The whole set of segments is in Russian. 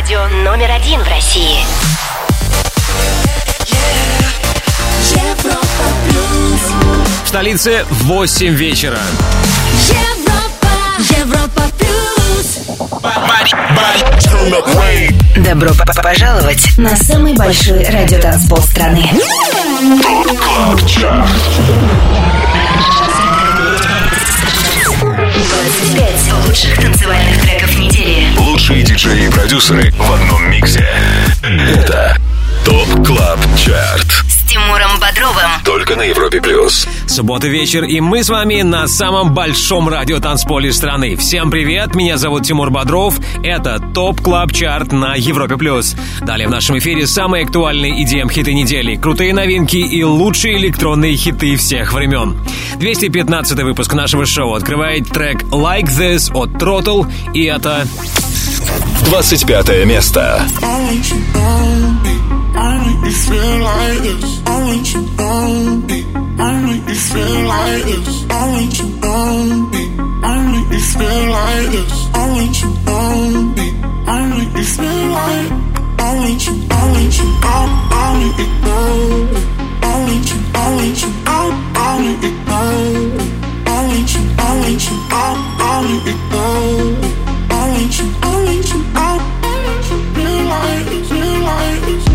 Радио номер один в России. Европа плюс. В столице 8 вечера. Европа, Европа плюс. Добро пожаловать на самый большой радиотанцпол страны. 25 лучших танцевальных треков недели. Лучшие диджеи и продюсеры в одном миксе. Это Top Club Chart. Тимуром Бодровым. Только на Европе Плюс. Суббота вечер, и мы с вами на самом большом радиотанцполе страны. Всем привет, меня зовут Тимур Бодров. Это Top Club Chart на Европе Плюс. Далее в нашем эфире самые актуальные EDM хиты недели, крутые новинки и лучшие электронные хиты всех времен. 215 выпуск нашего шоу открывает трек Like This от Throttle, и это 25 место. I make me feel like this. I want you on me. I make me feel like this. I want you on me. I make me feel like this. I want you on me. I make me feel like. I want you. I want you. I I make it go. I want you. I want you. I I make it go. I want you. I want you. I I make it go. I want you. I want you. I feel like. Feel like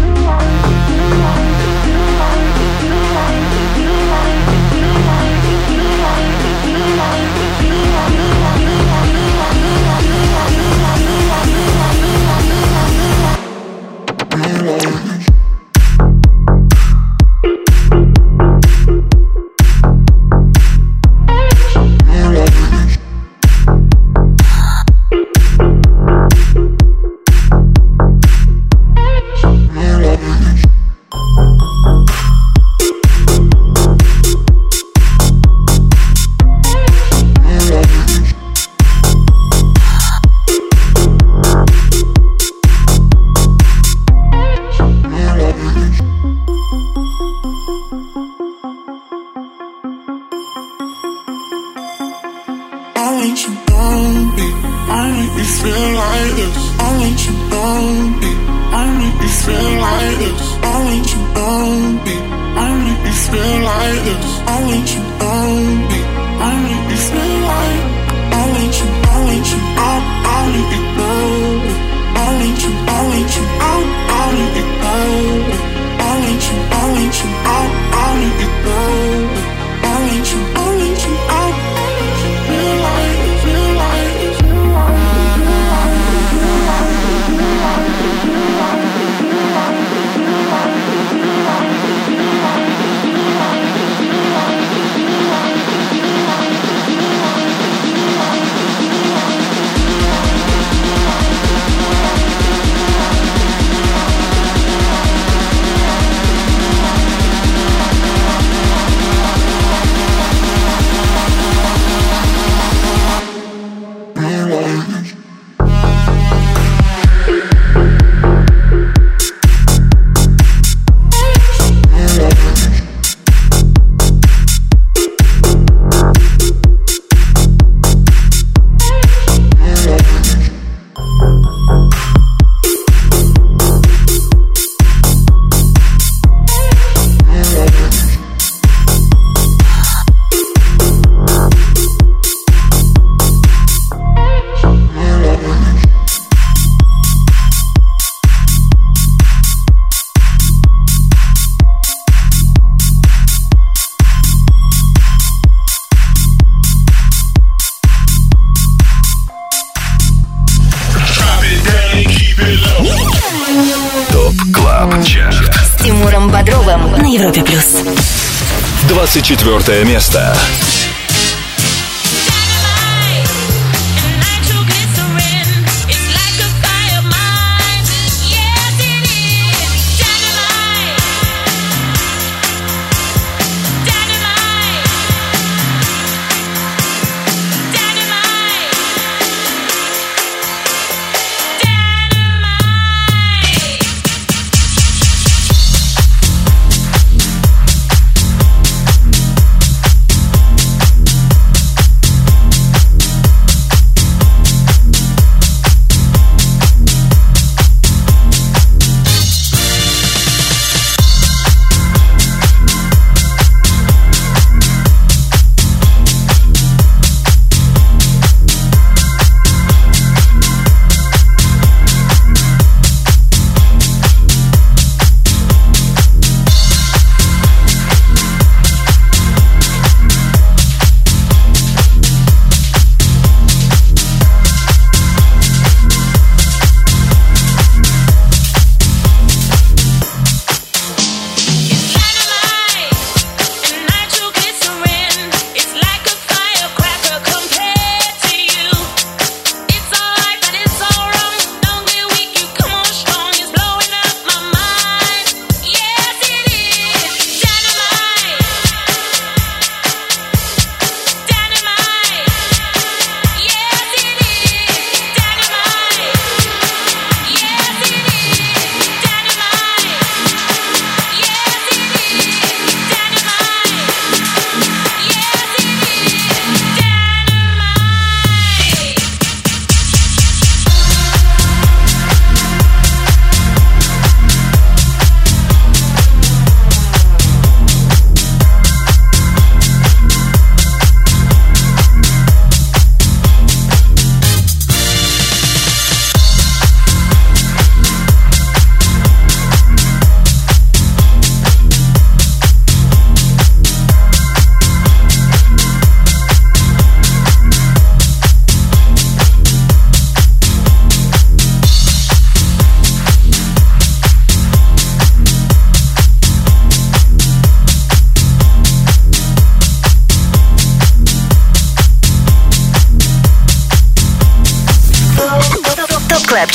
24 место.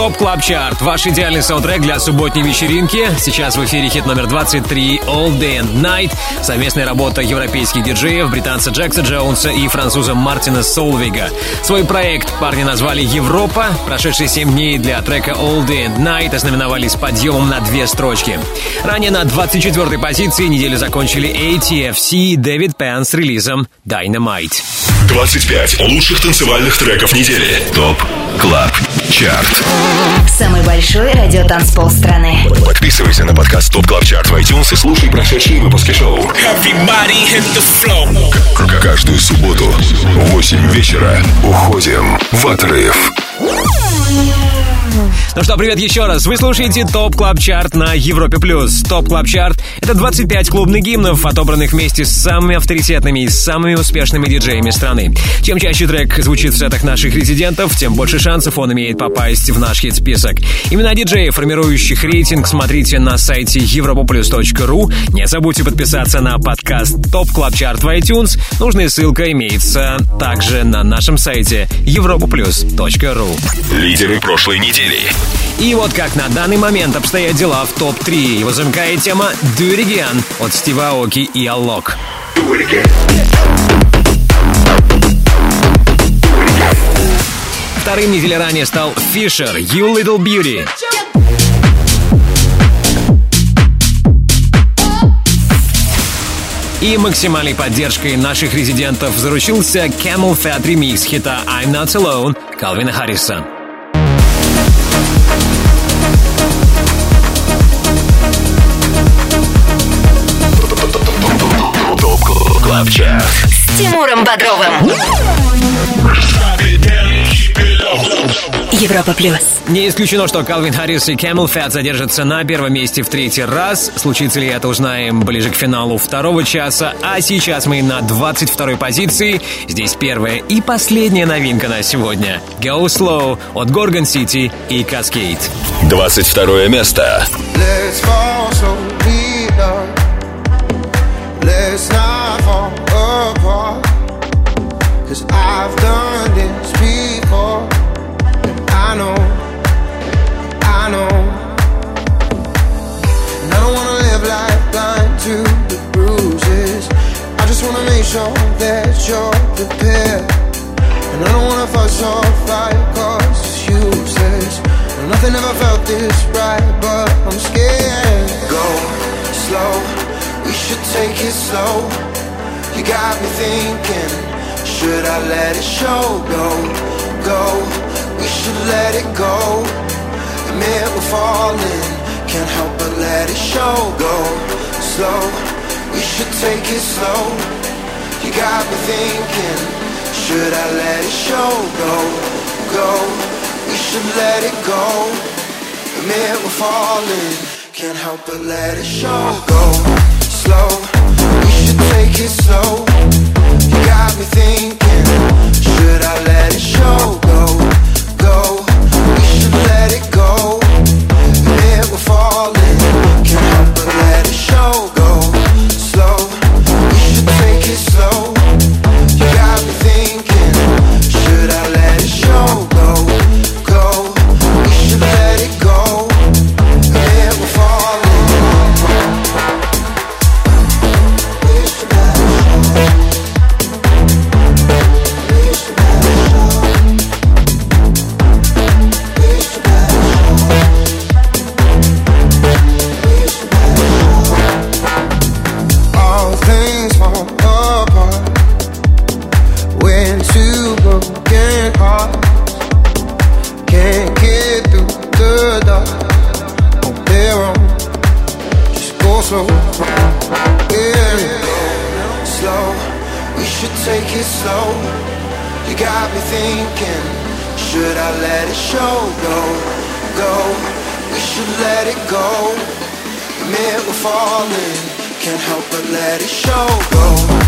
Top Club Chart, ваш идеальный саундтрек для субботней вечеринки. Сейчас в эфире хит номер 23 All Day and Night. Совместная работа европейских диджеев, британца Джекса Джонса и француза Мартина Солвига. Свой проект парни назвали Europa. Прошедшие 7 дней для трека All Day and Night ознаменовались подъемом на две строчки. Ранее на 24-й позиции неделю закончили ATFC и Дэвид Пен с релизом Dynamite. 25 лучших танцевальных треков недели. Top Club Chart. Самый большой радиотанцпол страны. Подписывайся на подкаст Top Club Chart в iTunes и слушай прошедшие выпуски шоу. Everybody hit the floor. Каждую субботу в 8 вечера уходим в отрыв. Ну что, привет еще раз. Вы слушаете Top Club Chart на Европе Плюс. Top Club Chart — это 25 клубных гимнов, отобранных вместе с самыми авторитетными и самыми успешными диджеями страны. Чем чаще трек звучит в сетах наших резидентов, тем больше шансов он имеет попасть в наш хит-список. Имена диджеев, формирующих рейтинг, смотрите на сайте europaplus.ru. Не забудьте подписаться на подкаст Top Club Chart в iTunes. Нужная ссылка имеется также на нашем сайте europaplus.ru. Лидеры прошлой недели. И вот как на данный момент обстоят дела в топ-3. Его замыкает тема «Do It Again» от Стива Аоки и Алок. Вторым неделю ранее стал Фишер «You Little Beauty». И максимальной поддержкой наших резидентов заручился Camel Fat ремикс хита «I'm Not Alone» Калвина Харриса. С Тимуром Бодровым. Европа плюс. Не исключено, что Калвин Харрис и Camel Fat задержатся на первом месте в третий раз. Случится ли это, узнаем ближе к финалу второго часа. А сейчас мы на 22-й позиции. Здесь первая и последняя новинка на сегодня. Go Slow от Gorgon City и Cascade. 22 место. Let's fall down. Let's not fall apart. Cause I've done to the bruises. I just wanna make sure that you're prepared. And I don't wanna fuss or fight cause it's useless. No, nothing ever felt this right, but I'm scared. Go slow, we should take it slow. You got me thinking, should I let it show? Go, go, we should let it go. Admit we're falling, can't help but let it show. Go slow, we should take it slow. You got me thinking, should I let it show? Go, go, we should let it go. Admit we're falling, can't help but let it show. Go slow, we should take it slow. You got me thinking, should I let it show? Go, go, we should let it go. Admit we're falling, but let show. Go slow, should take it slow. Falling, can't help but let it show. Go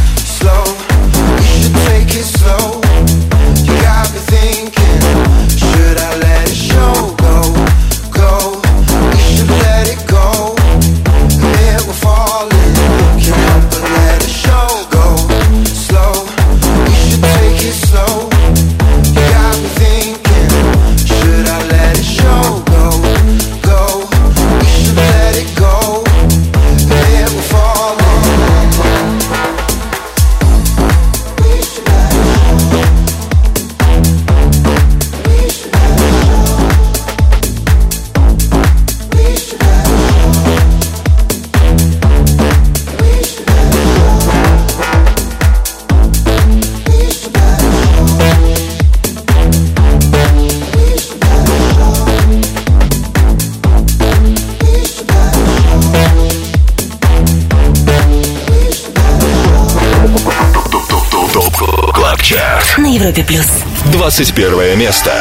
На Европе плюс. 21 место.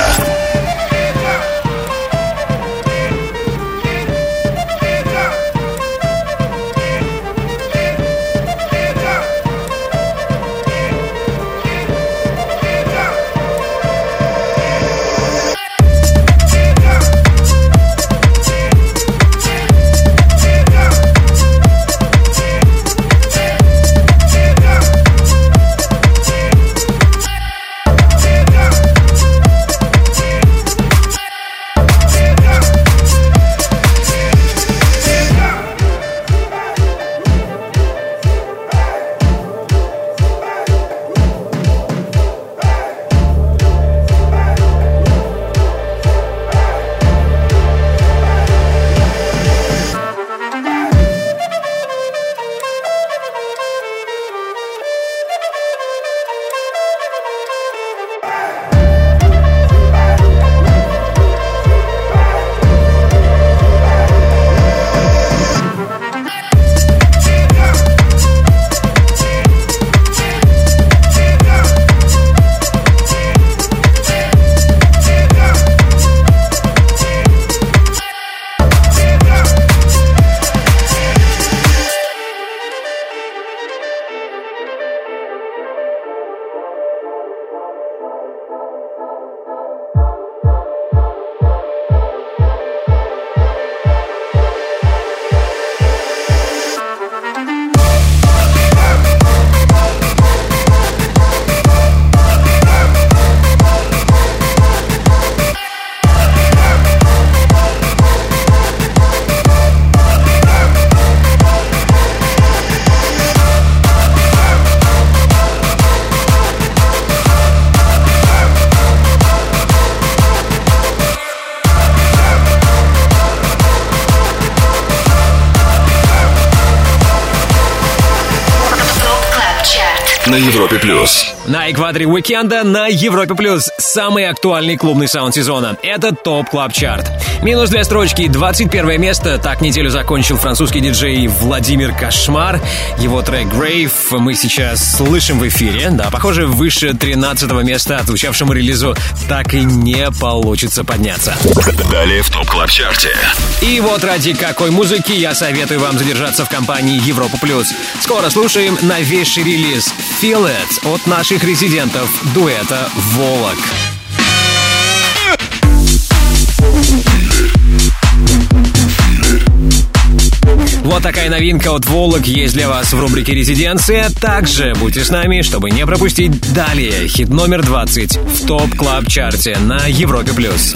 Экватор уикенда на Европе Плюс самый актуальный клубный саунд сезона. Это TOP Club Chart. Минус две строчки, 21 место. Так неделю закончил французский диджей Vladimir Cauchemar. Его трек «Grave» мы сейчас слышим в эфире. Да, похоже, выше 13 места отзвучавшему релизу так и не получится подняться. Далее в TOP Club Chart е. И вот ради какой музыки я советую вам задержаться в компании Европа Плюс. Скоро слушаем новейший релиз «Feel It» от наших резидентов дуэта «Volac». Вот такая новинка от Volac есть для вас в рубрике «Резиденция». Также будьте с нами, чтобы не пропустить далее хит номер 20 в TOP Club Chart е на Европе+. плюс.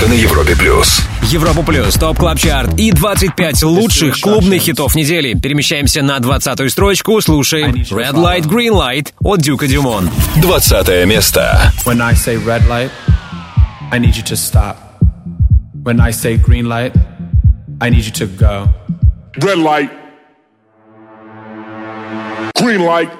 Только на Европе плюс. Европа Плюс, TOP Club Chart и 25 лучших клубных хитов недели. Перемещаемся на 20-ю строчку, слушаем Red Light, Green Light от Duke Dumont. 20 место. When I say red light, I need you to stop. When I say green light, I need you to go. Red light. Green light.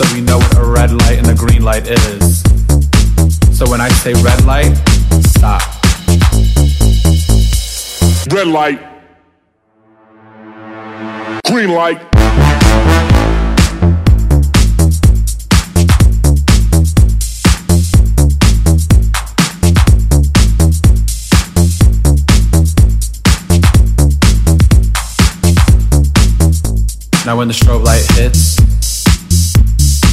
So we know what a red light and a green light is. So when I say red light, stop. Red light. Green light. Now when the strobe light hits,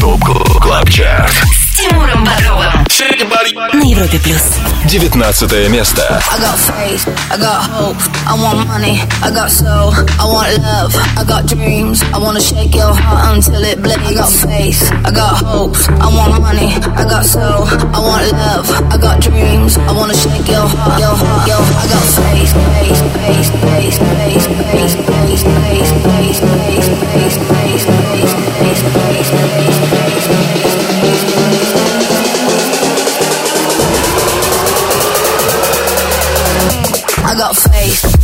ТОП Клаб Чарт. С Тимуром Бодровым. На Европе Плюс. 19 место. I got faith, I got hope, I want money, I got soul, I want love, I got dreams, I wanna shake your heart until it bleeds. I got faith, I got hope, I want money, I got soul, I want love, I got dreams, I wanna shake your heart, your heart, your I got faith, faith, faith, faith, faith, faith, faith, faith, faith, faith, faith, faith, faith, faith, faith, faith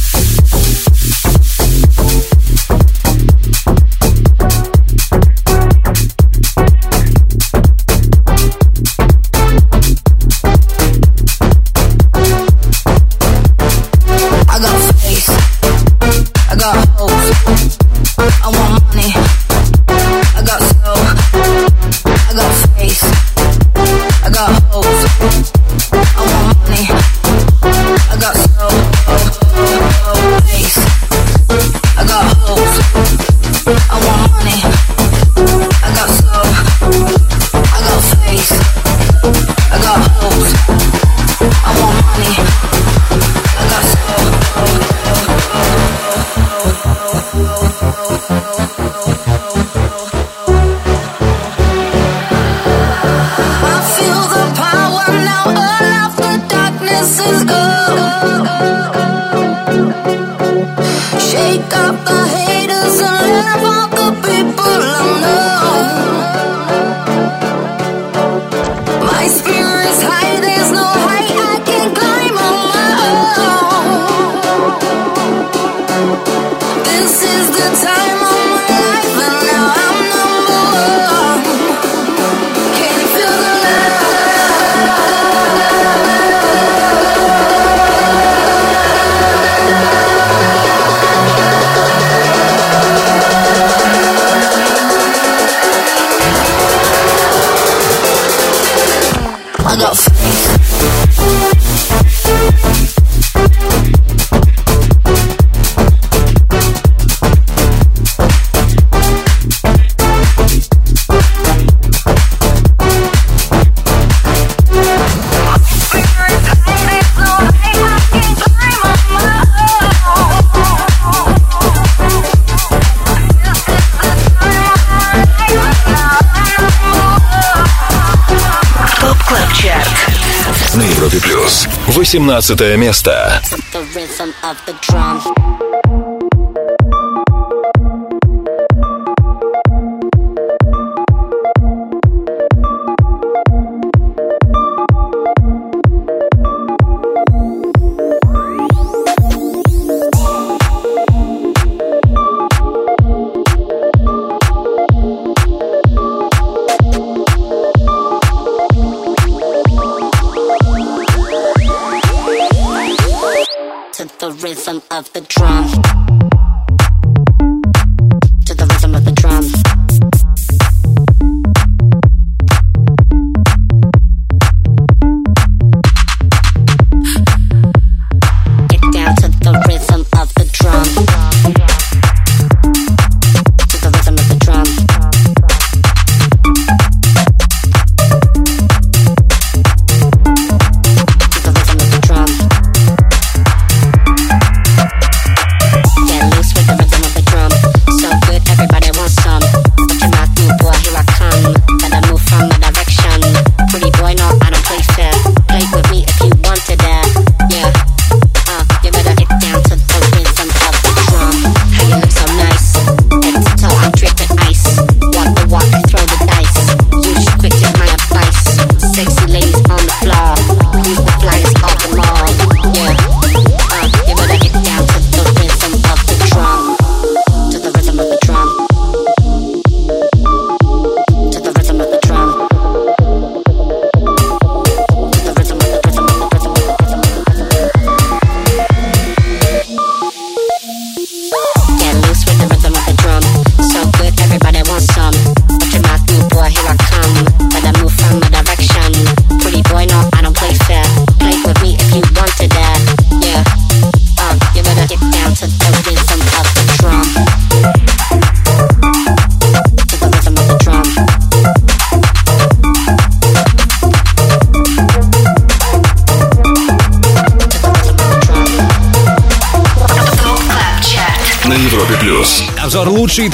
17 место. The rhythm of the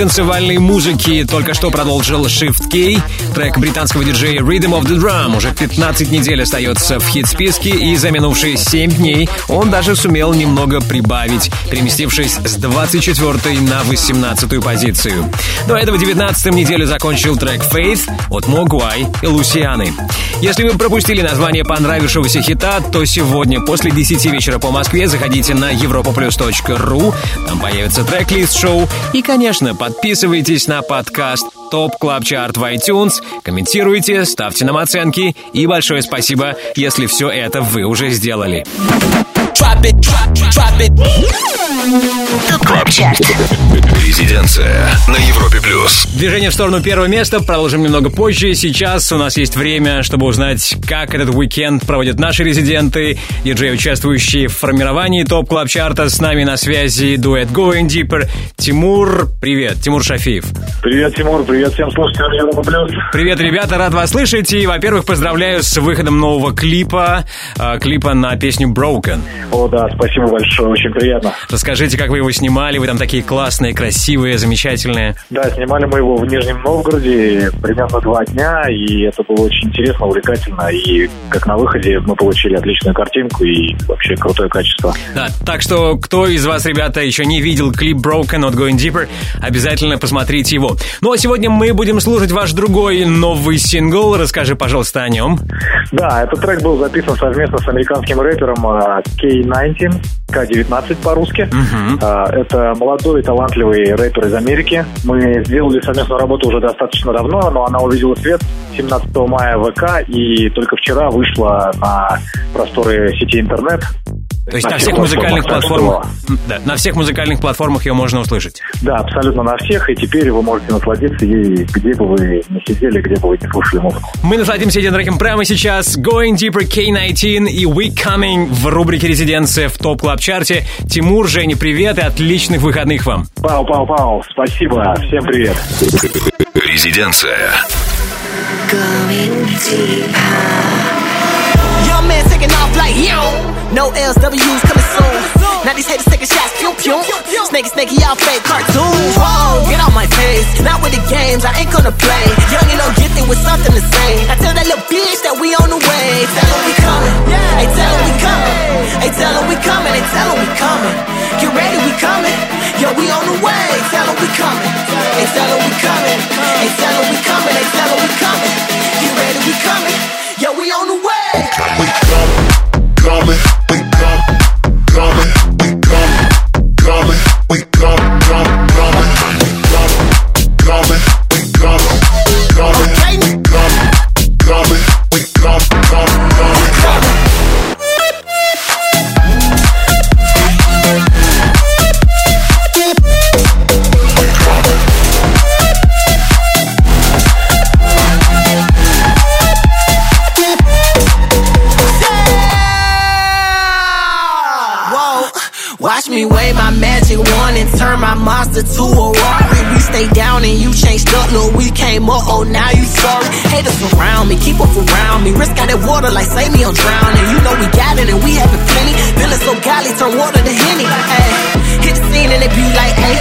танцевальной музыки только что продолжил Shift K. Трек британского диджея Rhythm of the Drum уже 15 недель остается в хит-списке, и за минувшие 7 дней он даже сумел немного прибавить, переместившись с 24 на 18 позицию. До этого 19 неделю закончил трек Faith от Могуай и Лусианы. Если вы пропустили название понравившегося хита, то сегодня после 10 вечера по Москве заходите на europoplus.ru, там появится трек-лист шоу, и, конечно, подписывайтесь на подкаст TOP Club Chart в iTunes, комментируйте, ставьте нам оценки, и большое спасибо, если все это вы уже сделали. Резиденция на Европе плюс. Движение в сторону первого места продолжим немного позже. Сейчас у нас есть время, чтобы узнать, как этот уикенд проводят наши резиденты, диджеи, участвующие в формировании топ клаб чарта С нами на связи дуэт Going Deeper. Тимур, привет. Тимур Шафиев. Привет, Тимур, привет всем слушателям Европа Плюс. Привет, ребята, рад вас слышать. И, во-первых, поздравляю с выходом нового клипа, э, клипа на песню Broken. О, да, спасибо большое, очень приятно. Расскажите, как вы его снимали, вы там такие классные, красивые, замечательные. Да, снимали мы его в Нижнем Новгороде примерно два дня, и это было очень интересно, увлекательно, и как на выходе мы получили отличную картинку и вообще крутое качество. Да, так что, кто из вас, ребята, еще не видел клип Broken от Going Deeper, обязательно посмотрите его. Ну а сегодня мы будем слушать ваш другой новый сингл. Расскажи, пожалуйста, о нем. Да, этот трек был записан совместно с американским рэпером а, K19, K19 по-русски. А, Это молодой талантливый рэпер из Америки. Мы сделали совместную работу уже достаточно давно, но она увидела свет 17 мая в ВК и только вчера вышла на просторы сети интернет. То есть на всех музыкальных платформах, да, на всех музыкальных платформах ее можно услышать. Да, абсолютно на всех, и теперь вы можете насладиться ей, где бы вы не сидели, где бы вы не слушали музыку. Мы насладимся этим треком прямо сейчас. Going Deeper K19 и We Coming в рубрике «Резиденция» в топ клаб чарте Тимур, Женя, привет и отличных выходных вам. Пау, пау, пау, спасибо, всем привет. Резиденция. Going deeper. Young man taking off like yo. No LWs coming soon. Now these haters taking shots, pew pew. Snaky snaky, y'all fake cartoons. Whoa, get on my face. Not with the games, I ain't gonna play. Young and no gifted with something to say. I tell that little bitch that we on the way. Tell her we coming. Hey, tell her we coming. Hey, tell her we coming. Hey, tell her we coming. Get ready, we coming. Yo, we on the way. Tell her we coming. Hey, tell her we coming. Hey, tell her we coming. Hey, tell her we coming. Get ready, we coming. Yo, we on the way we come, we come, we come, we come, we. My monster to a Rari. We stay down and you changed up, look, we came up, oh now you sorry. Haters around me, keep up around me. Risk out that water like save me, I'm drowning. You know we got it and we have it plenty. Feeling so golly, turn water to henny. Hit the scene and it be like, hey,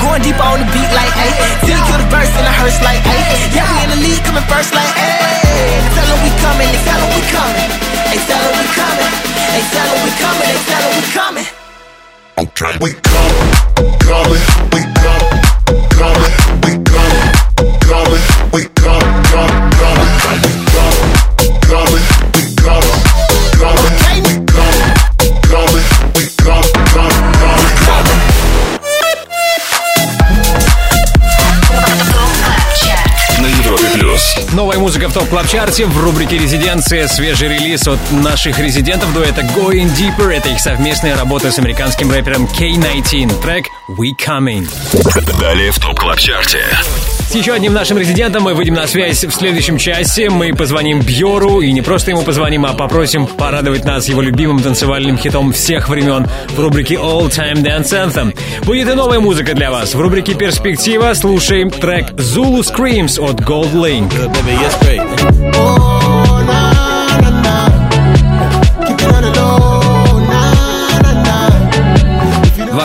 going deep on the beat like, hey, till you kill the verse in the hearse like, hey, yeah we in the lead coming first like, hey, tell her we coming, they tell her we coming, they tell her we coming, they tell her we coming, they tell her we coming. We coming, coming, we coming, coming, we coming, coming, we coming, coming, coming, Новая музыка в топ клаб чарте в рубрике «Резиденция». Свежий релиз от наших резидентов дуэта Going Deeper. Это их совместная работа с американским рэпером K19. Трек We Coming. Далее в топ клаб чарте. С еще одним нашим резидентом мы выйдем на связь в следующем часе. Мы позвоним Бьору и не просто ему позвоним, а попросим порадовать нас его любимым танцевальным хитом всех времен в рубрике All Time Dance Anthem. Будет и новая музыка для вас. В рубрике «Перспектива» слушаем трек Zulu Screams от Gold Link.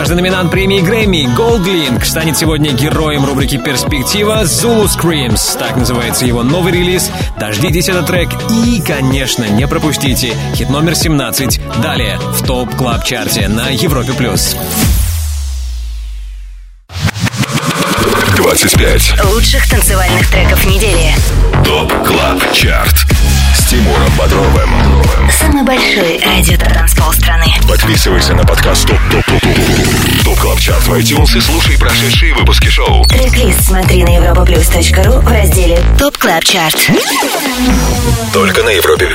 Важный номинант премии Грэмми Голдлинк станет сегодня героем рубрики «Перспектива» Zulu Screams. Так называется его новый релиз. Дождитесь этот трек и, конечно, не пропустите хит номер 17. Далее в топ клаб чарте на Европе+. плюс. 25. Лучших танцевальных треков недели. ТОП КЛАБ ЧАРТ С Тимуром Бодровым Самый большой радиотанцпол страны. Подписывайся на подкаст TOP TOP TOP TOP TOP Club Chart в iTunes и слушай прошедшие выпуски шоу Трек-лист смотри на europaplus.ru в разделе TOP Club Chart. Только на Европе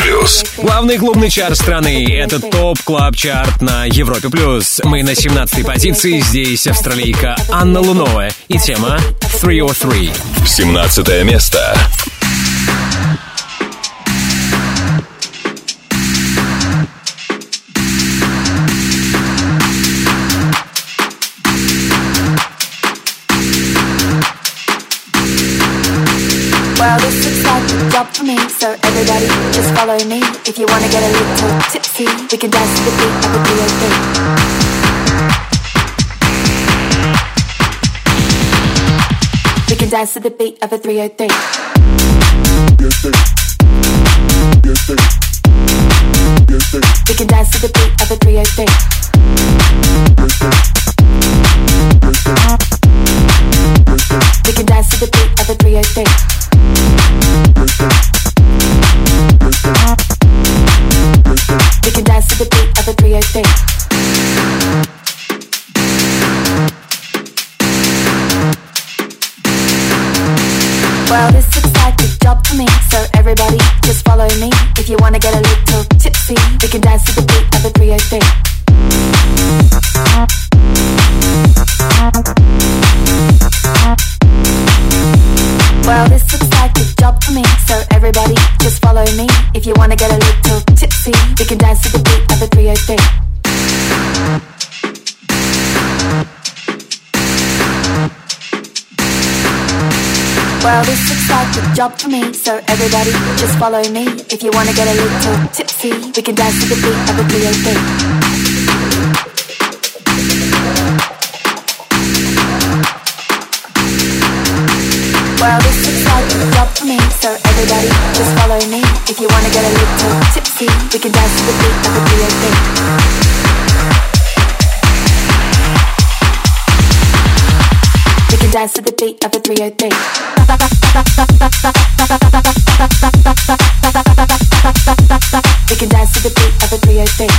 Плюс Главный клубный чарт страны — это TOP Club Chart на Европе+. плюс. Мы на 17-й позиции, здесь австралийка Anna Lunoe и тема 303. 17 место This looks like a job for me, so everybody just follow me. If you wanna get a little tipsy, we can dance to the beat of the B.O.B. We can dance to the beat of a 303. We can dance to the beat of a 303. We can dance to the beat of a 303. We can dance to the beat of a 303. Well, this looks like a job for me, so everybody just follow me. If you wanna get a little tipsy, we can dance to the beat of the 303. We can dance to the beat of the 303. Well, this looks like a job for me, so everybody just follow me. If you wanna get a little tipsy, we can dance to the beat of the 303. Well, this looks like a job for me, so everybody just follow me. If you wanna get a little tipsy, we can dance to the beat of the 303. We can dance to the beat of the 303. We can dance to the beat of the 303. We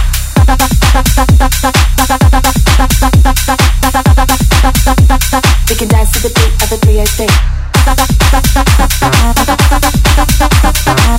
can dance to the beat of the 303. We can dance to the beat of the 383.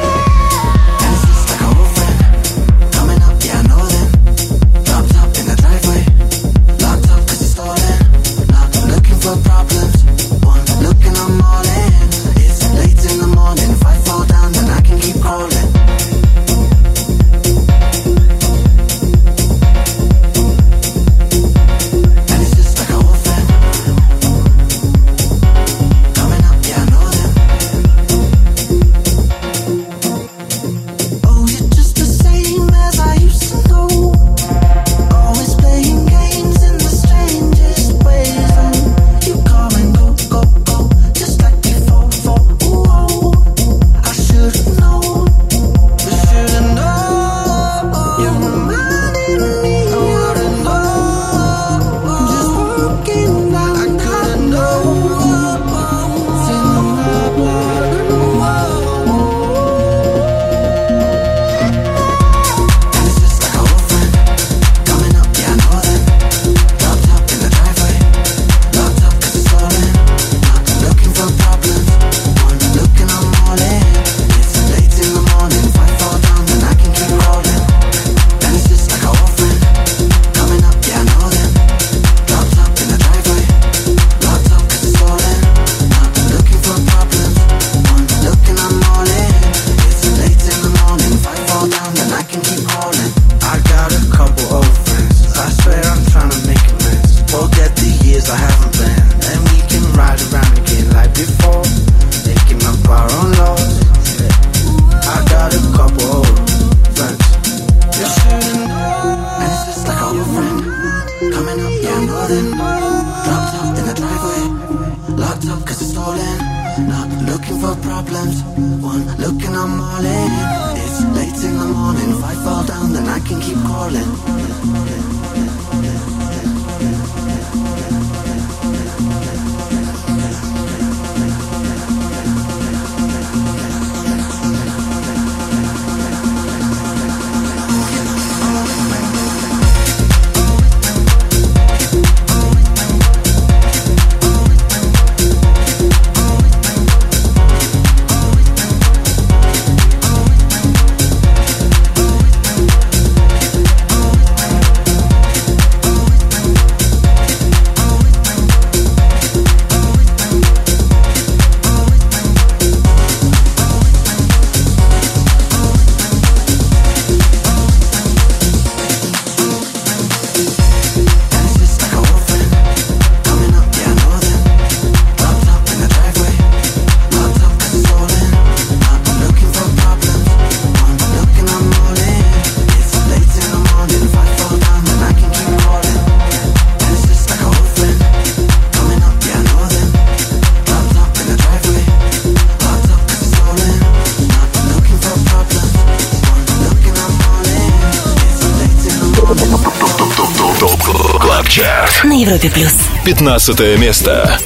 15 место.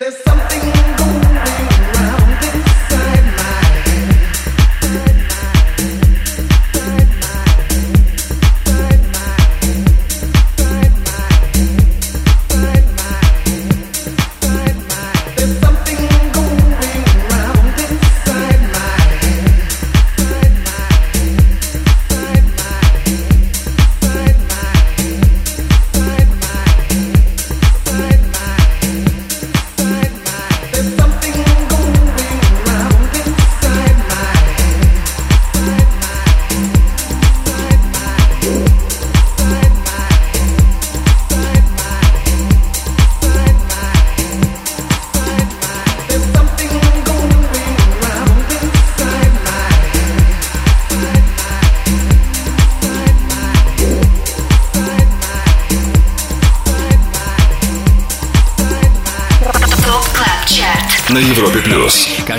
There's something going on.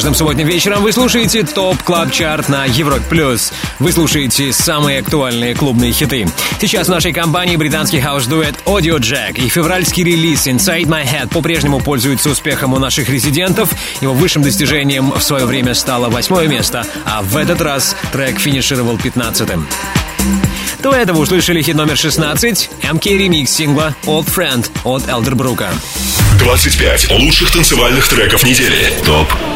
Каждым субботним вечером вы слушаете TOP Club Chart на Европе Плюс. Вы слушаете самые актуальные клубные хиты. Сейчас в нашей компании британский хаус-дуэт Audiojack и февральский релиз Inside My Head по-прежнему пользуется успехом у наших резидентов. Его высшим достижением в свое время стало восьмое место, а в этот раз трек финишировал пятнадцатым. До этого услышали хит номер 16 MK ремикс сингла Old Friend от Elderbrook а. 25 лучших танцевальных треков недели. ТОП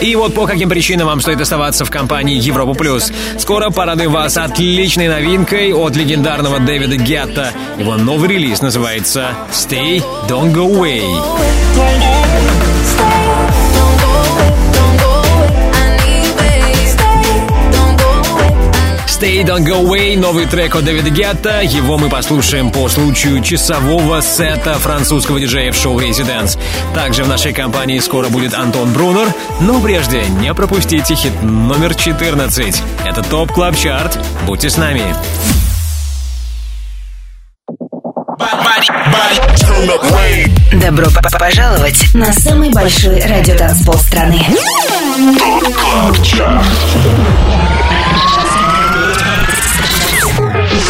И вот по каким причинам вам стоит оставаться в компании Европа Плюс. Скоро порадуем вас отличной новинкой от легендарного Дэвида Гетта. Его новый релиз называется «Stay, Don't Go Away». Stay Don't Go Away, новый трек от Дэвида Гетта. Его мы послушаем по случаю часового сета французского диджея в шоу Residence. Также в нашей компании скоро будет Антон Брунер. Но прежде не пропустите хит номер 14. Это TOP Club Chart. Будьте с нами. Добро пожаловать на самый большой радиотанцпол страны. TOP Club Chart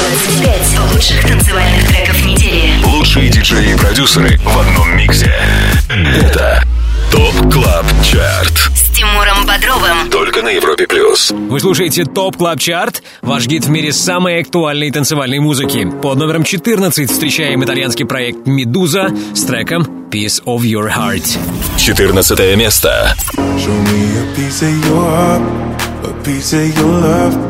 25 лучших танцевальных треков недели. Лучшие диджеи и продюсеры в одном миксе. Это ТОП КЛАБ ЧАРТ С Тимуром Бодровым. Только на Европе Плюс. Вы слушаете TOP Club Chart, ваш гид в мире самой актуальной танцевальной музыки. Под номером 14 встречаем итальянский проект «Meduza» с треком «Piece of Your Heart». 14 место. Show me a piece of your heart, a piece of your love.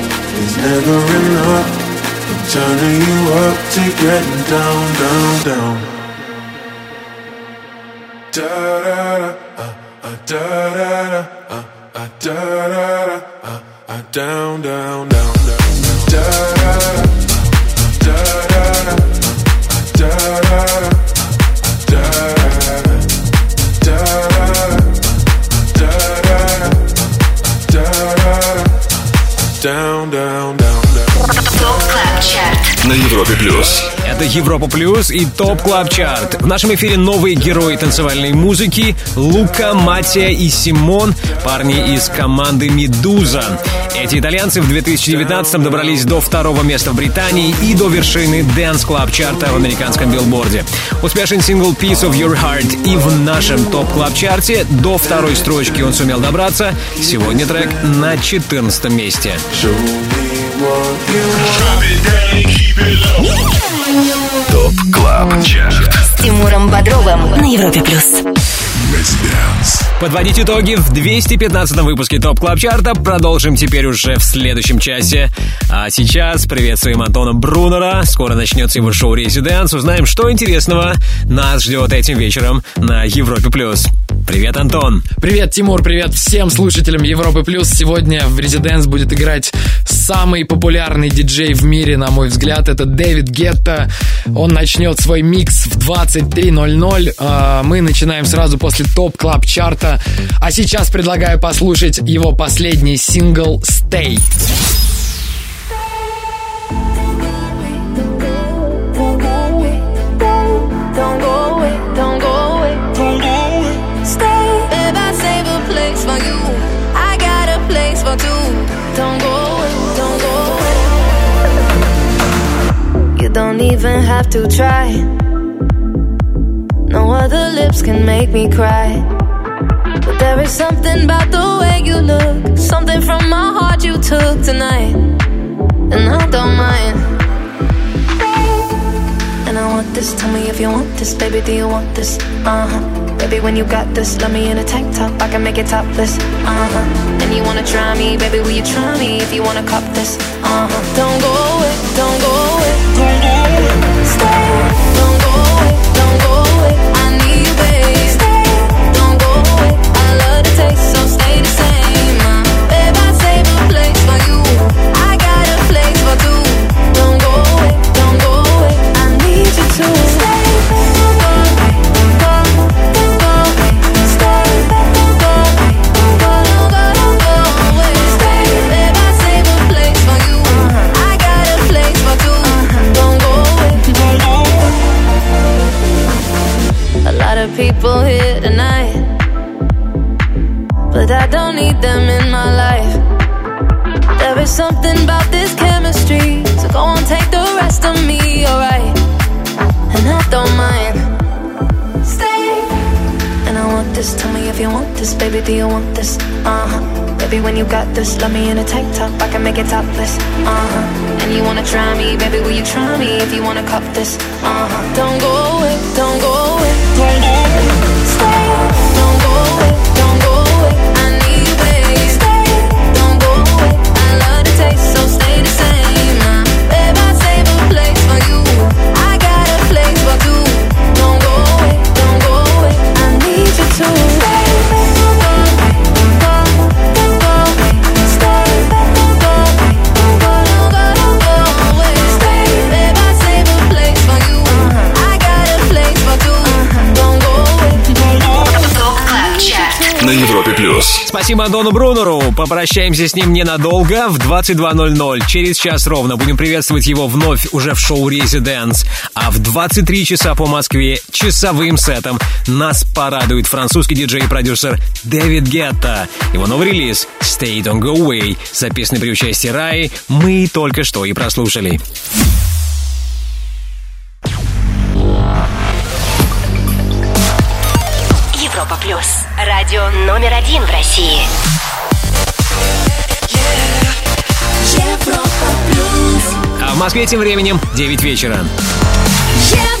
is never enough. I'm turning you up to getting down, down, down. Da da da, uh, uh, da da da, uh, uh, da da da, uh, uh, down, down, down, down, down. Da da da, uh, uh, da da da, uh, uh, da da da, uh, uh, da da. Down, down. На Европе плюс. Это Европа Плюс и TOP Club Chart. В нашем эфире новые герои танцевальной музыки Лука, Матия и Симон, парни из команды «Meduza». Эти итальянцы в 2019 добрались до второго места в Британии и до вершины Dance Club чарта в американском билборде. Успешный сингл Piece of Your Heart и в нашем TOP Club Chart е до второй строчки он сумел добраться. Сегодня трек на 14 месте. TOP Club Chart. С Тимуром Бодровым на Европе Плюс. Подводить итоги в 215 выпуске TOP Club Chart а продолжим теперь уже в следующем часе. А сейчас приветствуем Антона Брунера. Скоро начнется его шоу «Residance». Узнаем, что интересного нас ждет этим вечером на Европе+. плюс. Привет, Антон. Привет, Тимур, привет всем слушателям Европы Плюс. Сегодня в Резиденс будет играть самый популярный диджей в мире, на мой взгляд. Это Дэвид Гетта. Он начнет свой микс в 23.00. А, мы начинаем сразу после топ клаб чарта. А сейчас предлагаю послушать его последний сингл «Stay». Even have to try. No other lips can make me cry. But there is something about the way you look, something from my heart you took tonight, and I don't mind. And I want this, tell me if you want this, baby, do you want this? Uh huh. Baby, when you got this, let me in a tank top, I can make it topless. Uh huh. And you wanna try me, baby, will you try me if you wanna cop this? Uh huh. Don't go away, don't go away, don't go away. People here tonight, but I don't need them in my life. There is something about this chemistry, so go on, take the rest of me, alright. And I don't mind. Stay. And I want this, tell me if you want this, baby, do you want this? Uh huh. Baby, when you got this, love me in a tank top, I can make it topless. Uh huh. And you wanna try me, baby, will you try me if you wanna cop this? Uh huh. Don't go away, don't go away, don't go away. So. Спасибо Дону Брунеру. Попрощаемся с ним ненадолго в 22.00. Через час ровно будем приветствовать его вновь уже в шоу Residents. А в 23 часа по Москве часовым сетом нас порадует французский диджей и продюсер Дэвид Гетта. Его новый релиз Stay Don't Go Away, записанный при участии Раи, мы только что и прослушали. Радио номер один в России. А в Москве тем временем 9 вечера. Европа.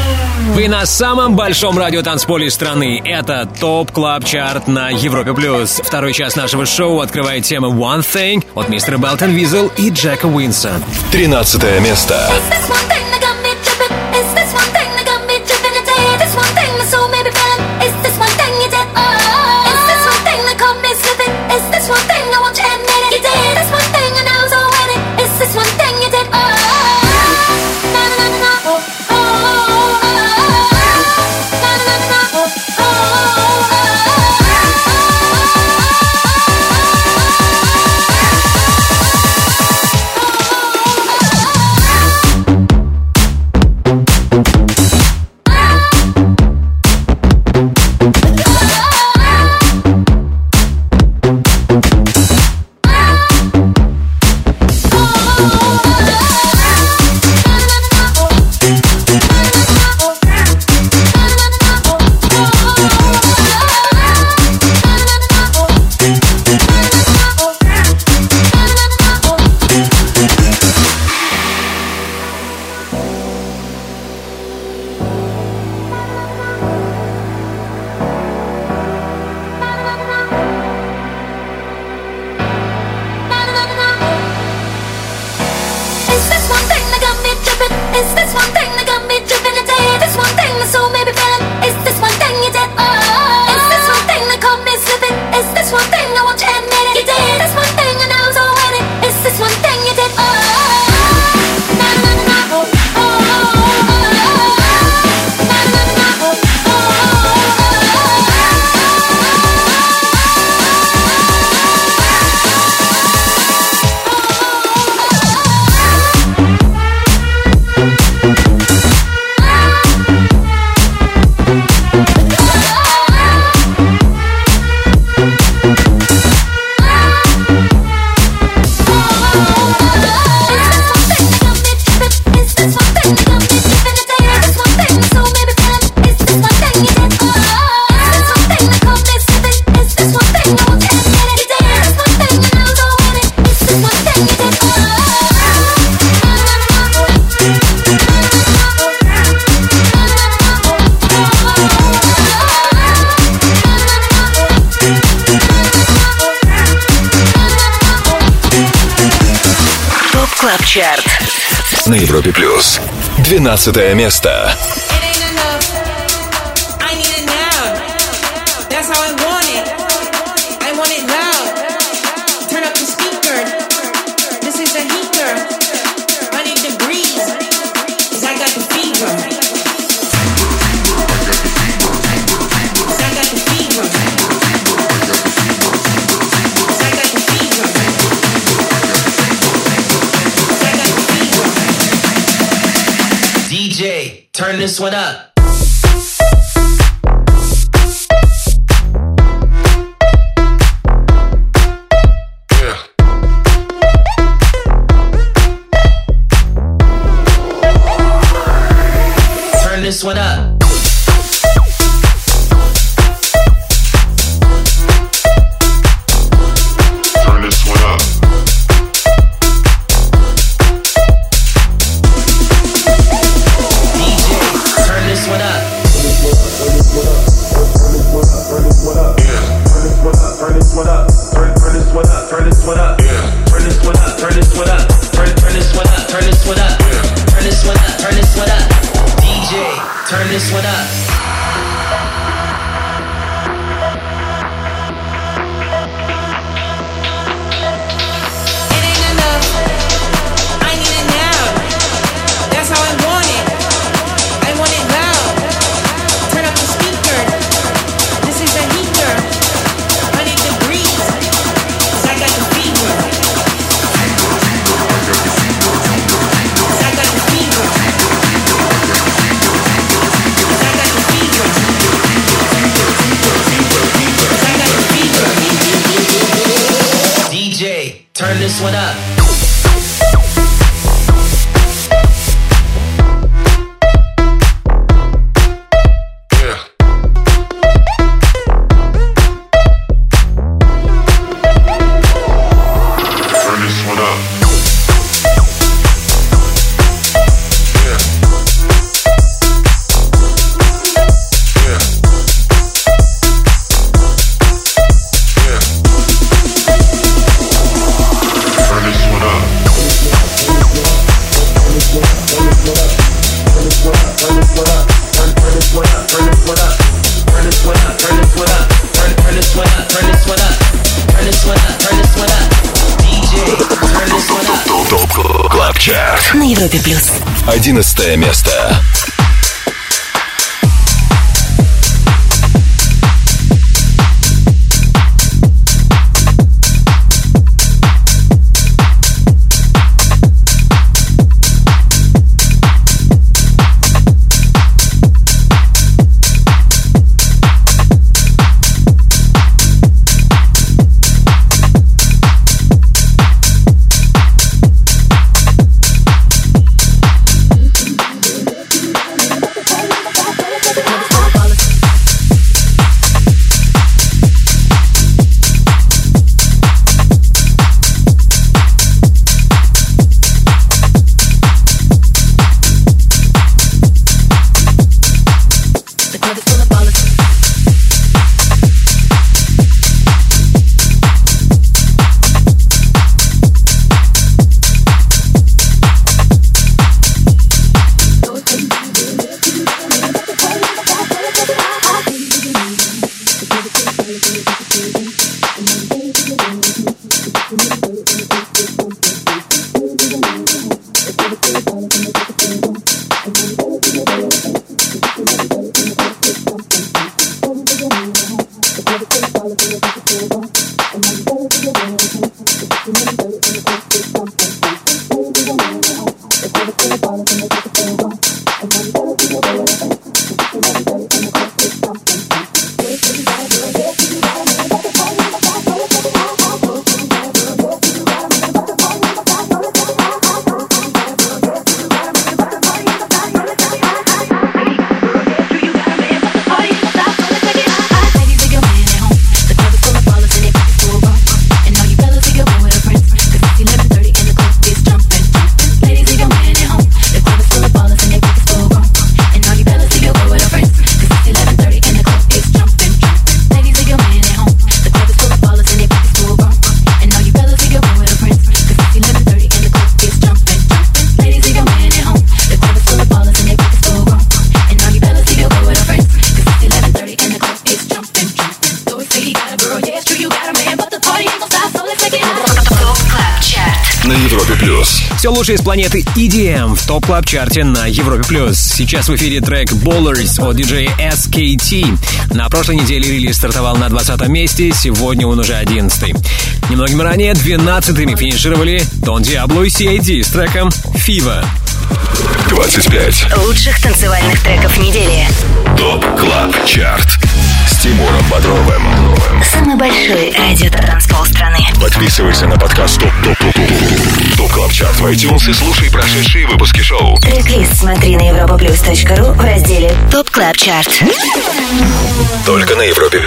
Вы на самом большом радиотанцполе страны. Это TOP Club Chart на Европе+. плюс. Второй час нашего шоу открывает тема One Thing от Mr. Belt and Wezol и Jack Wins а. 13 место. Чарт. На Европе Плюс. 12 место. This one up. 11 место. Лучшее из планеты EDM в топ клаб чарте на Европе плюс. Сейчас в эфире трек Ballers от диджея SKT. На прошлой неделе релиз стартовал на 20 месте, сегодня он уже 11 Немногим ранее 12-ми финишировали Дон Диабло и CID с треком Fever. 25. Лучших танцевальных треков недели. ТОП КЛАБ ЧАРТ. С Тимуром Бодровым. Самый большой радио-транспол страны. Подписывайся на подкаст TOP TOP TOP TOP TOP Club Chart в iTunes и слушай прошедшие выпуски шоу. Трек-лист смотри на europaplus.ru в разделе TOP Club Chart. Только на Европе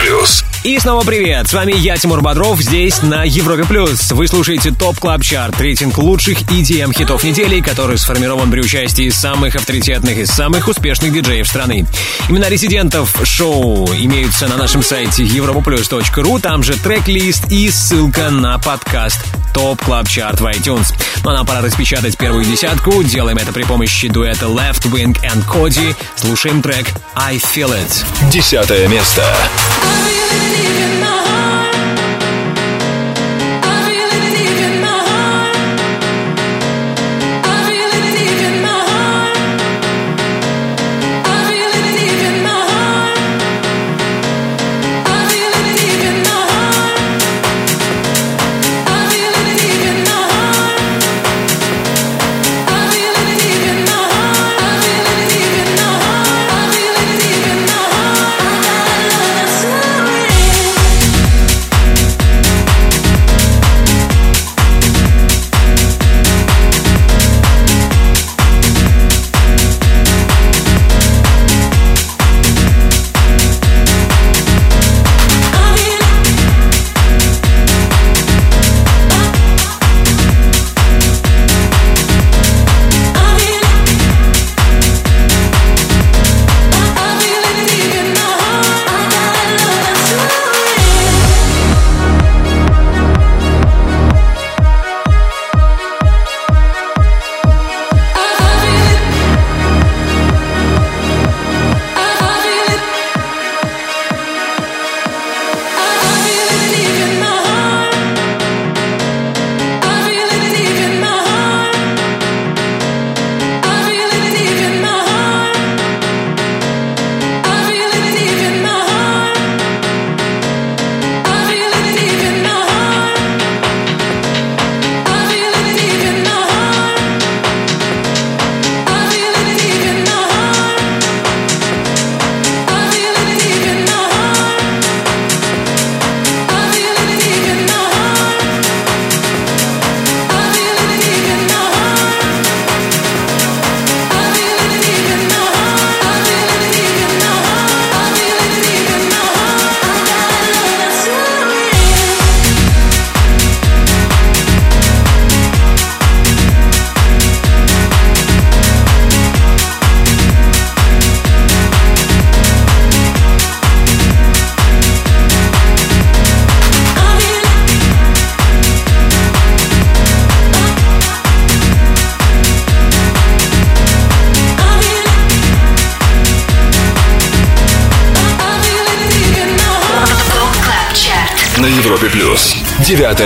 Плюс. И снова привет! С вами я, Тимур Бодров, здесь на Европе Плюс. Вы слушаете TOP Club Chart, рейтинг лучших EDM хитов недели, который сформирован при участии самых авторитетных и самых успешных диджеев страны. Имена резидентов шоу имеются на нашем сайте europaplus.ru, там же трек-лист и ссылка на подкаст TOP Club Chart в iTunes. Ну а нам пора распечатать первую десятку. Делаем это при помощи дуэта Leftwing and Kody. Слушаем трек I Feel It. Десятое место. I leaving my heart.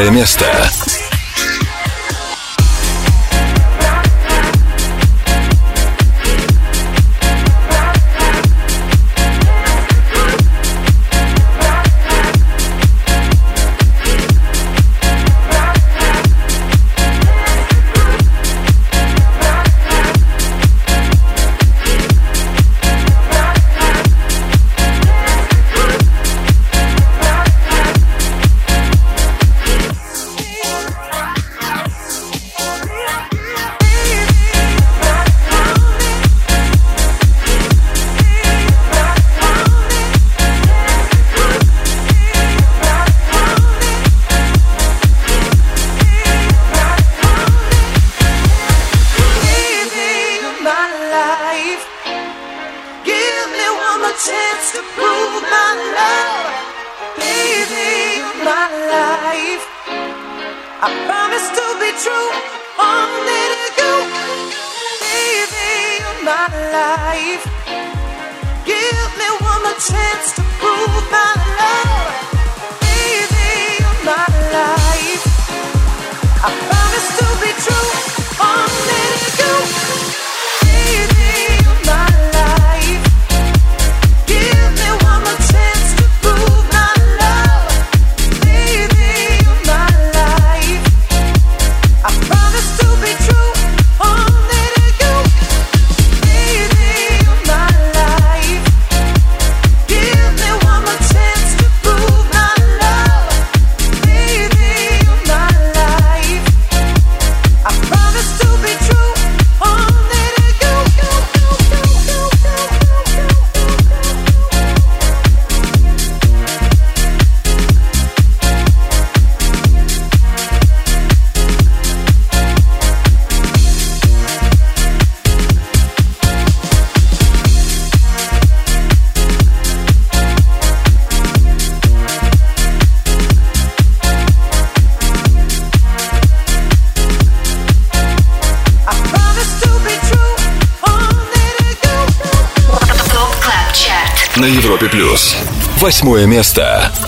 Academia Star.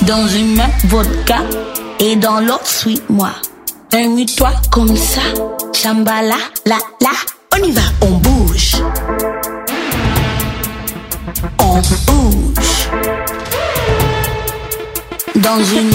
Dans une main, vodka, et dans l'autre, suis-moi. un toi comme ça. Chambala, la, la. On y va, on bouge. On bouge. Dans une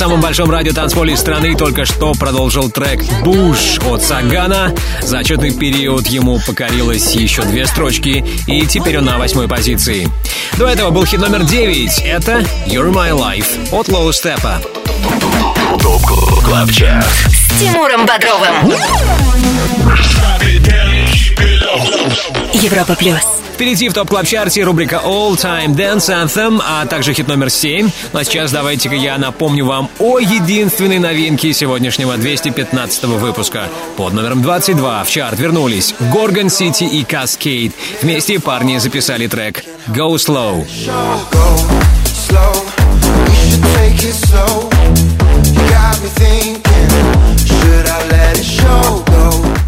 самом большом радио танцполе страны только что продолжил трек «Буш» от Сагана. За отчетный период ему покорилось еще две строчки, и теперь он на восьмой позиции. До этого был хит номер девять. Это «You're My Life» от КЛАБ ЧАРТ. С Тимуром Бодровым. Европа плюс. Впереди в топ клаб чарте рубрика All Time Dance Anthem, а также хит номер 7. Ну а сейчас давайте-ка я напомню вам о единственной новинке сегодняшнего 215 выпуска. Под номером 22 в чарт вернулись Gorgon City и Kaskade. Вместе парни записали трек Go Slow. slow. We should take it slow.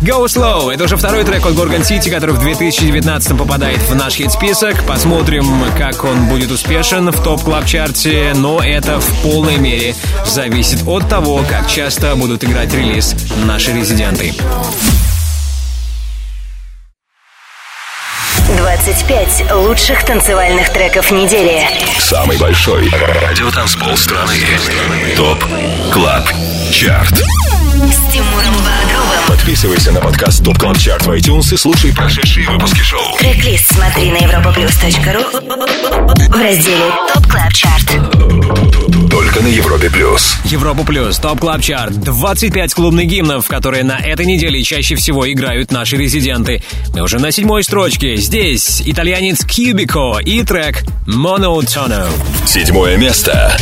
Go Slow — это уже второй трек от Gorgon City, который в 2019 попадает в наш хит-список. Посмотрим, как он будет успешен в Top Club Chart е, но это в полной мере зависит от того, как часто будут играть релиз наши резиденты. 25 лучших танцевальных треков недели. Самый большой радиотанцпол страны. Top Club Chart. С Тимуром. Подписывайся на подкаст Top Club Chart в iTunes и слушай прошедшие выпуски шоу. Трек-лист смотри на europaplus.ru в разделе Top Club Chart. Только на Европе плюс. Европа плюс, топ клаб чарт, 25 клубных гимнов, которые на этой неделе чаще всего играют наши резиденты. Мы уже на седьмой строчке. Здесь итальянец Кьюбико и трек Monotono. Седьмое место.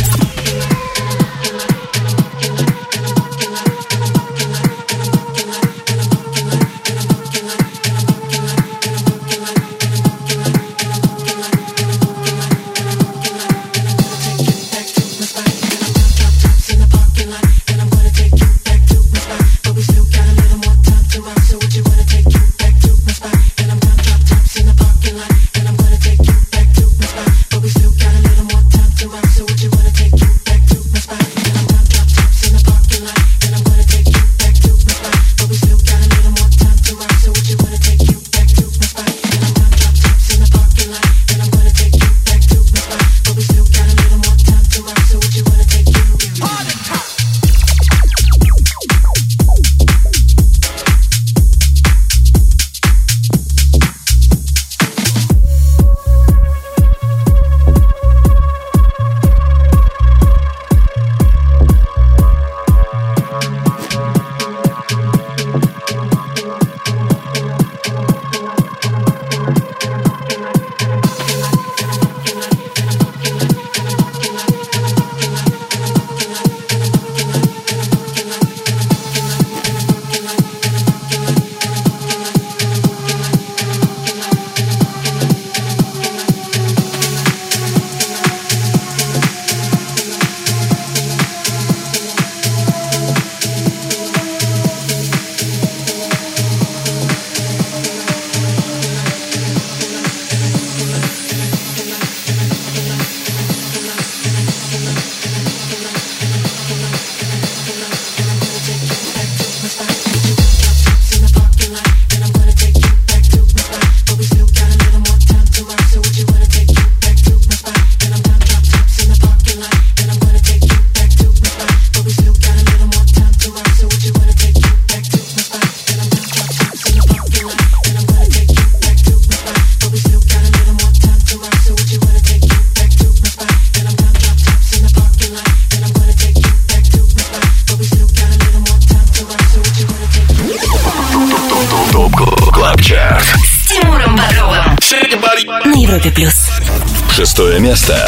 Европе плюс. Шестое место.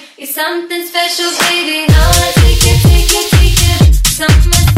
It's something special, baby. Now I take it, take it, take it. Something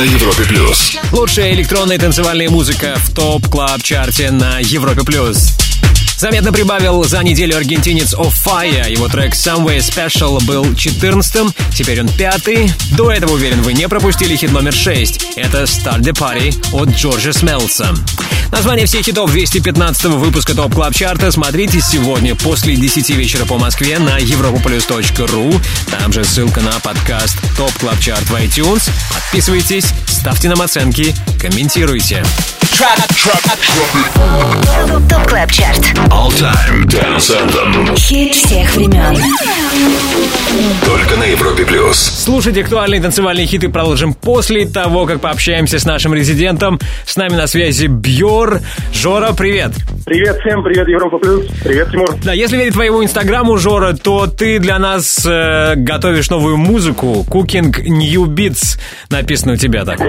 На Европе плюс. Лучшая электронная танцевальная музыка в Top Club Chart е на Европе плюс. Заметно прибавил за неделю аргентинец OFFAIAH. Его трек Somewhere Special был 14-м, теперь он пятый. До этого, уверен, вы не пропустили хит номер 6. Это Start the Party от Джорджа Смеддлса. Название всех хитов 215 выпуска Top Club Chart а смотрите сегодня после 10 вечера по Москве на europaplus.ru. Там же ссылка на подкаст Top Club Chart в iTunes. Подписывайтесь, ставьте нам оценки, комментируйте. Top Club Chart All Time Dance Anthem. Хит всех времен Только на Европе Плюс. Слушать актуальные танцевальные хиты продолжим после того, как пообщаемся с нашим резидентом. С нами на связи Бьор. Жора, привет. Привет всем, привет Европа Плюс, привет Тимур. Да, если верить твоему инстаграму, Жора, то ты для нас э, готовишь новую музыку. Cooking New Beats написано у тебя так.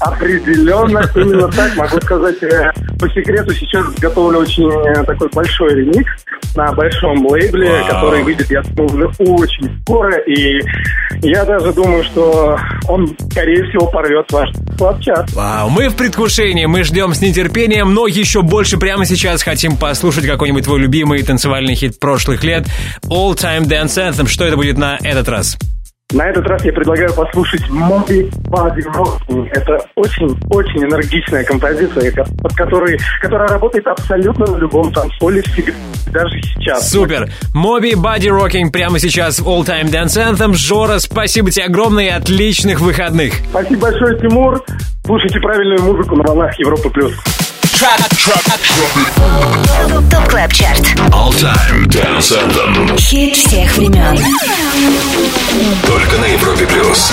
Определенно, именно так, могу сказать, э, по секрету сейчас готовлю очень э, такой большой ремикс на большом лейбле, Вау. который выйдет, я думаю, очень скоро, и я даже думаю, что он, скорее всего, порвет ваш клабчат. Вау, мы в предвкушении, мы ждем с нетерпением, но еще больше прямо сейчас хотим послушать какой-нибудь твой любимый танцевальный хит прошлых лет All Time Dance Anthem. Что это будет на этот раз? На этот раз я предлагаю послушать Moby Body Rocking. Это очень-очень энергичная композиция, ко- под которой, которая работает абсолютно на любом танцполе всегда, даже сейчас. Супер! Моби Body Rocking прямо сейчас в All Time Dance Anthem. Жора, спасибо тебе огромное и отличных выходных. Спасибо большое, Тимур. Слушайте правильную музыку на волнах Европы плюс. ТОП КЛАБ ЧАРТ All Time Dance Anthem. Хит всех времен Только на Европе Плюс.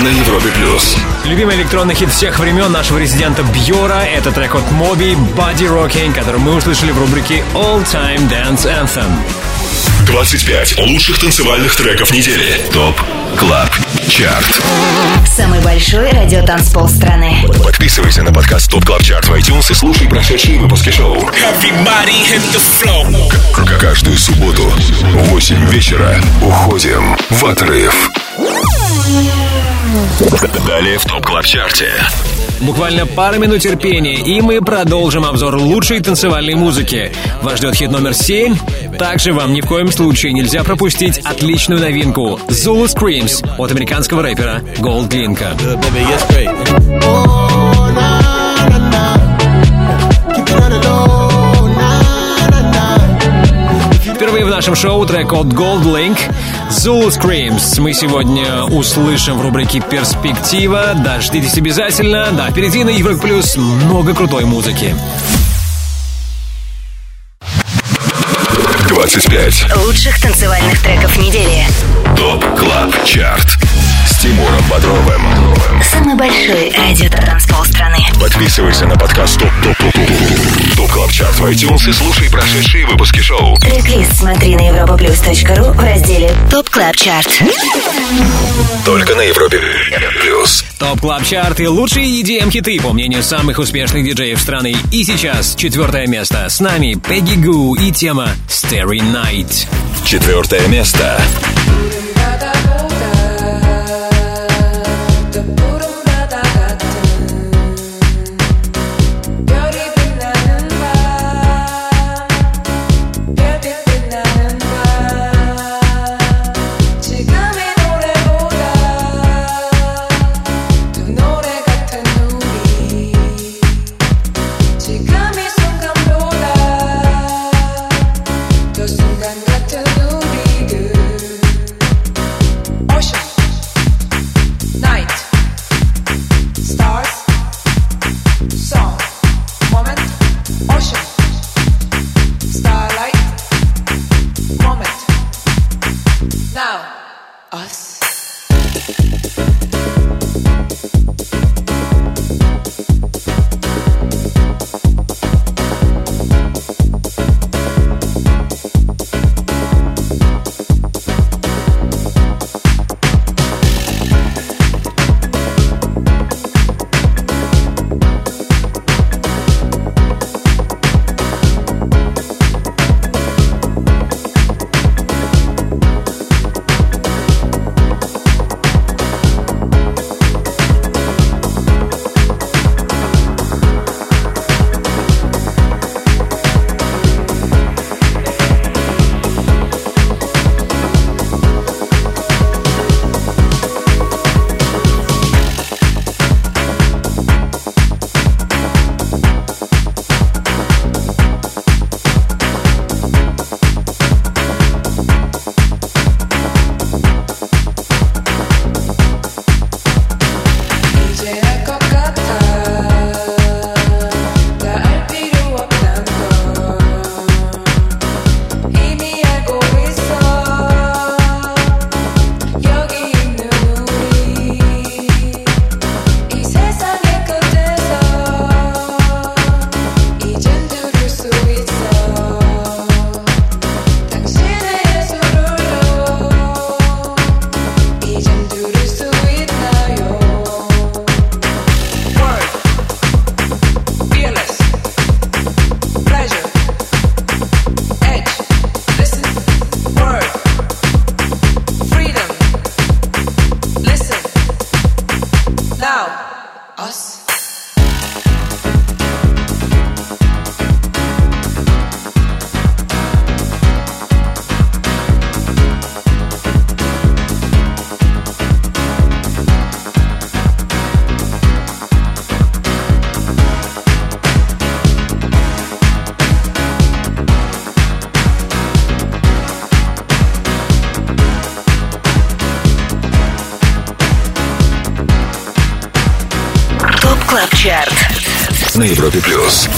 На Европе Плюс. Любимый электронный хит всех времен нашего резидента Бьора — это трек от Моби Bodyrock, который мы услышали в рубрике All Time Dance Anthem. 25 лучших танцевальных треков недели. Top Club Chart. Самый большой радиотанцпол страны Подписывайся на подкаст Top Club Chart в iTunes и слушай прошедшие выпуски шоу. Каждую субботу в 8 вечера уходим в отрыв. Далее в Top Club Chart е. Буквально пара минут терпения, и мы продолжим обзор лучшей танцевальной музыки. Вас ждет хит номер 7. Также вам ни в коем случае нельзя пропустить отличную новинку Zulu Screams от американского рэпера GoldLink а. Впервые в нашем шоу трек от GoldLink Zulu Screams мы сегодня услышим в рубрике «Перспектива». Дождитесь обязательно. Да, впереди на Европе Плюс много крутой музыки. 25 лучших танцевальных треков недели. Top Club Chart. С Тимуром Бодровым. Самый большой радиотанцпол страны. Подписывайся на подкаст Top Top Top Top Top Club Chart в iTunes и слушай прошедшие выпуски шоу. Трек-лист смотри на europaplus.ru в разделе Top Club Chart. Только на Европе Плюс. Top Club Chart и лучшие EDM-хиты, по мнению самых успешных диджеев страны. И сейчас четвертое место. С нами Пегги Гу и тема Starry Night. Четвертое место. Четвертое место.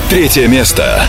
Третье место.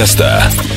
место.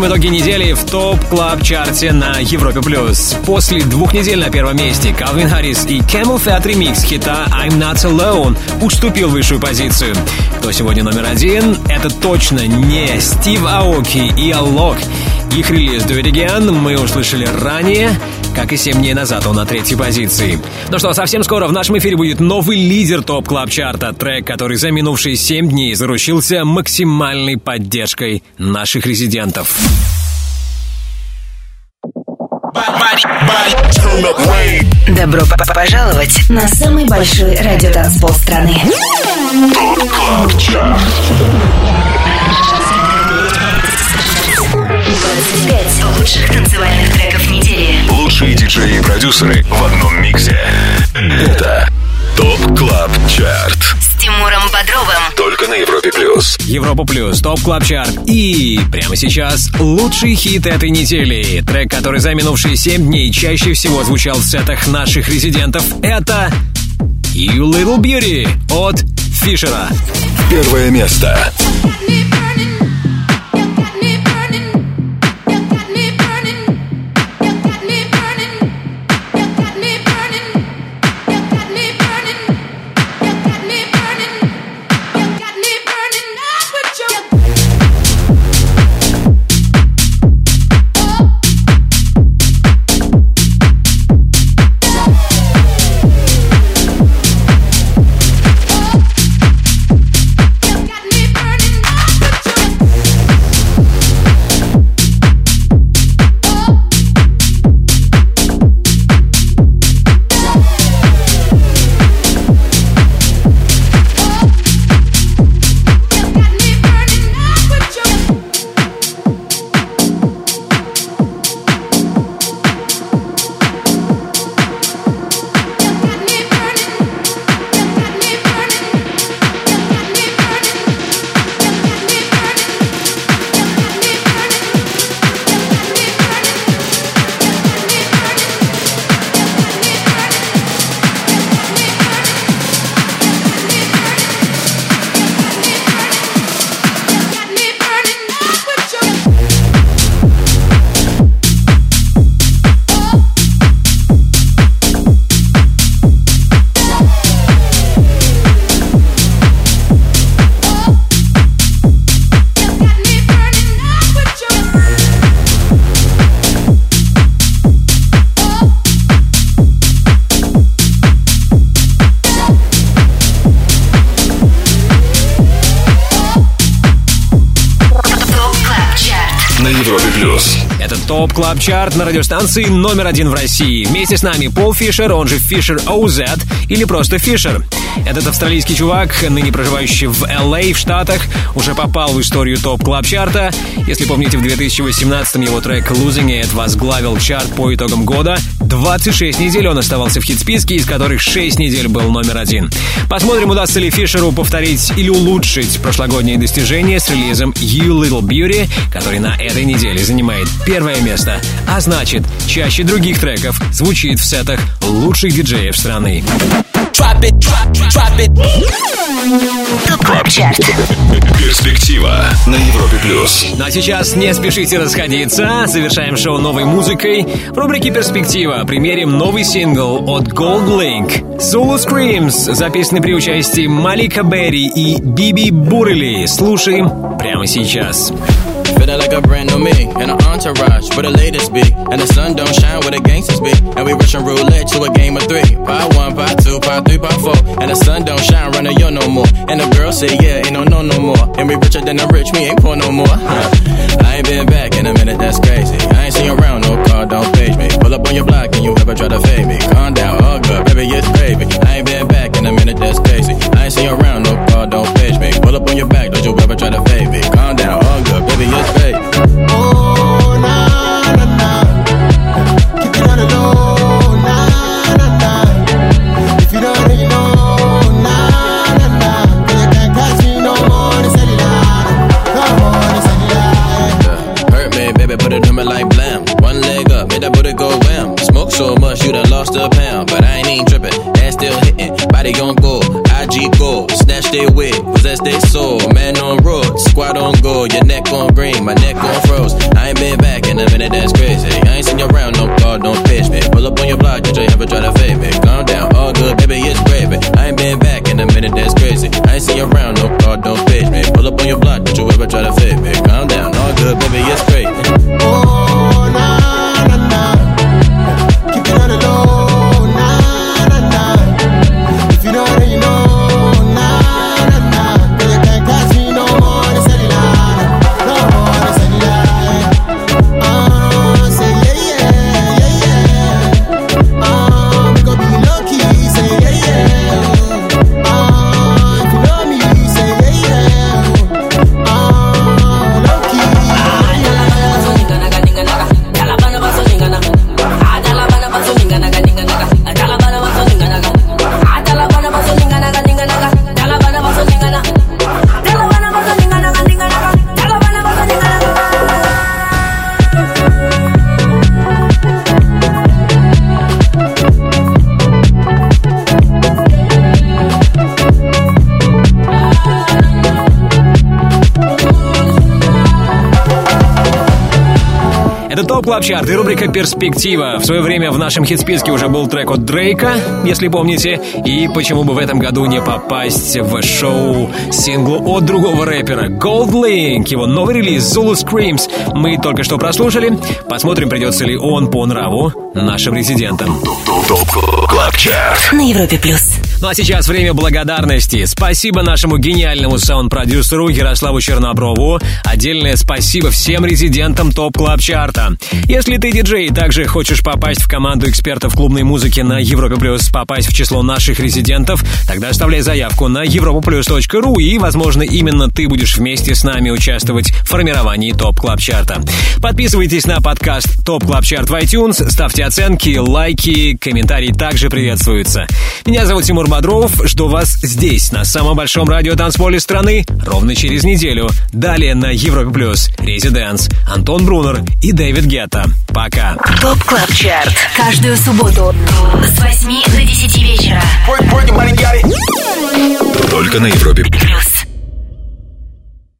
подводим итоги недели в топ клаб чарте на Европе плюс. После двух недель на первом месте Калвин Харрис и Camel Fat Remix хита I'm Not Alone уступил высшую позицию. Кто сегодня номер один, это точно не Стив Аоки и Алок. Их релиз «Дуэригиан» мы услышали ранее — как и 7 дней назад он на третьей позиции. Ну что, совсем скоро в нашем эфире будет новый лидер топ клаб чарта трек, который за минувшие 7 дней заручился максимальной поддержкой наших резидентов. Добро пожаловать на самый большой радиотанцпол страны. Top Club Chart. 25 лучших танцевальных треков недели. Лучшие диджеи и продюсеры в одном миксе. Это Top Club Chart. С Тимуром Бодровым. Только на Европе Плюс. Европа Плюс, Top Club Chart. И прямо сейчас лучший хит этой недели. Трек, который за минувшие 7 дней чаще всего звучал в сетах наших резидентов, это You Little Beauty от Фишера. Первое место. На Top Club Chart на радиостанции номер один в России. Вместе с нами Пол Фишер, он же Фишер OZ или просто Фишер. Этот австралийский чувак, ныне проживающий в LA в Штатах, уже попал в историю Top Club Chart а. Если помните, в 2018 его трек Losing It возглавил чарт по итогам года. 26 недель он оставался в хит-списке, из которых 6 недель был номер один. Посмотрим, удастся ли Фишеру повторить или улучшить прошлогодние достижения с релизом You Little Beauty, который на этой неделе занимает первое место, а значит, чаще других треков звучит в сетах лучших диджеев страны. Drop it, drop, drop it. Перспектива на Европе Плюс. Ну а сейчас не спешите расходиться. Завершаем шоу новой музыкой. В рубрике «Перспектива» примерим новый сингл от Gold Link. Solo Screams, записанный при участии Малика Берри и Биби Бурели. Слушаем прямо сейчас. Like a brand new me in an entourage where the latest be. And the sun don't shine where the gangsters be. And we rushing roulette to a game of three. One, two, three, four. And the sun don't shine running yo no more. And the girl say, yeah, ain't no no no more. And we richer than the rich, we ain't poor no more. I ain't been back in a minute, that's crazy. I ain't seen around, no car, don't page me. Pull up on your block and you ever try to fade me. Calm down, all good, baby, it's Чарт и рубрика «Перспектива». В свое время в нашем хит-списке уже был трек от Дрейка, если помните. И почему бы в этом году не попасть в шоу синглу от другого рэпера GoldLink. Его новый релиз Zulu Screams мы только что прослушали. Посмотрим, придется ли он по нраву нашим резидентам. На Европе плюс. Ну а сейчас время благодарности. Спасибо нашему гениальному саунд-продюсеру Ярославу Черноброву. Отдельное спасибо всем резидентам Top Club Chart а. Если ты диджей и также хочешь попасть в команду экспертов клубной музыки на Европе Плюс, попасть в число наших резидентов, тогда оставляй заявку на europaplus.ru и, возможно, именно ты будешь вместе с нами участвовать в формировании Top Club Chart а. Подписывайтесь на подкаст Top Club Chart в iTunes, ставьте оценки, лайки, комментарии также приветствуются. Меня зовут Тимур Бодров, жду вас здесь, на самом большом радио танцполе страны, ровно через неделю. Далее на Европе Плюс, Residance, Антон Брунер и Дэвид Гетта. Пока. Top Club Chart. Каждую субботу с 8 до 10 вечера. Только на Европе Плюс.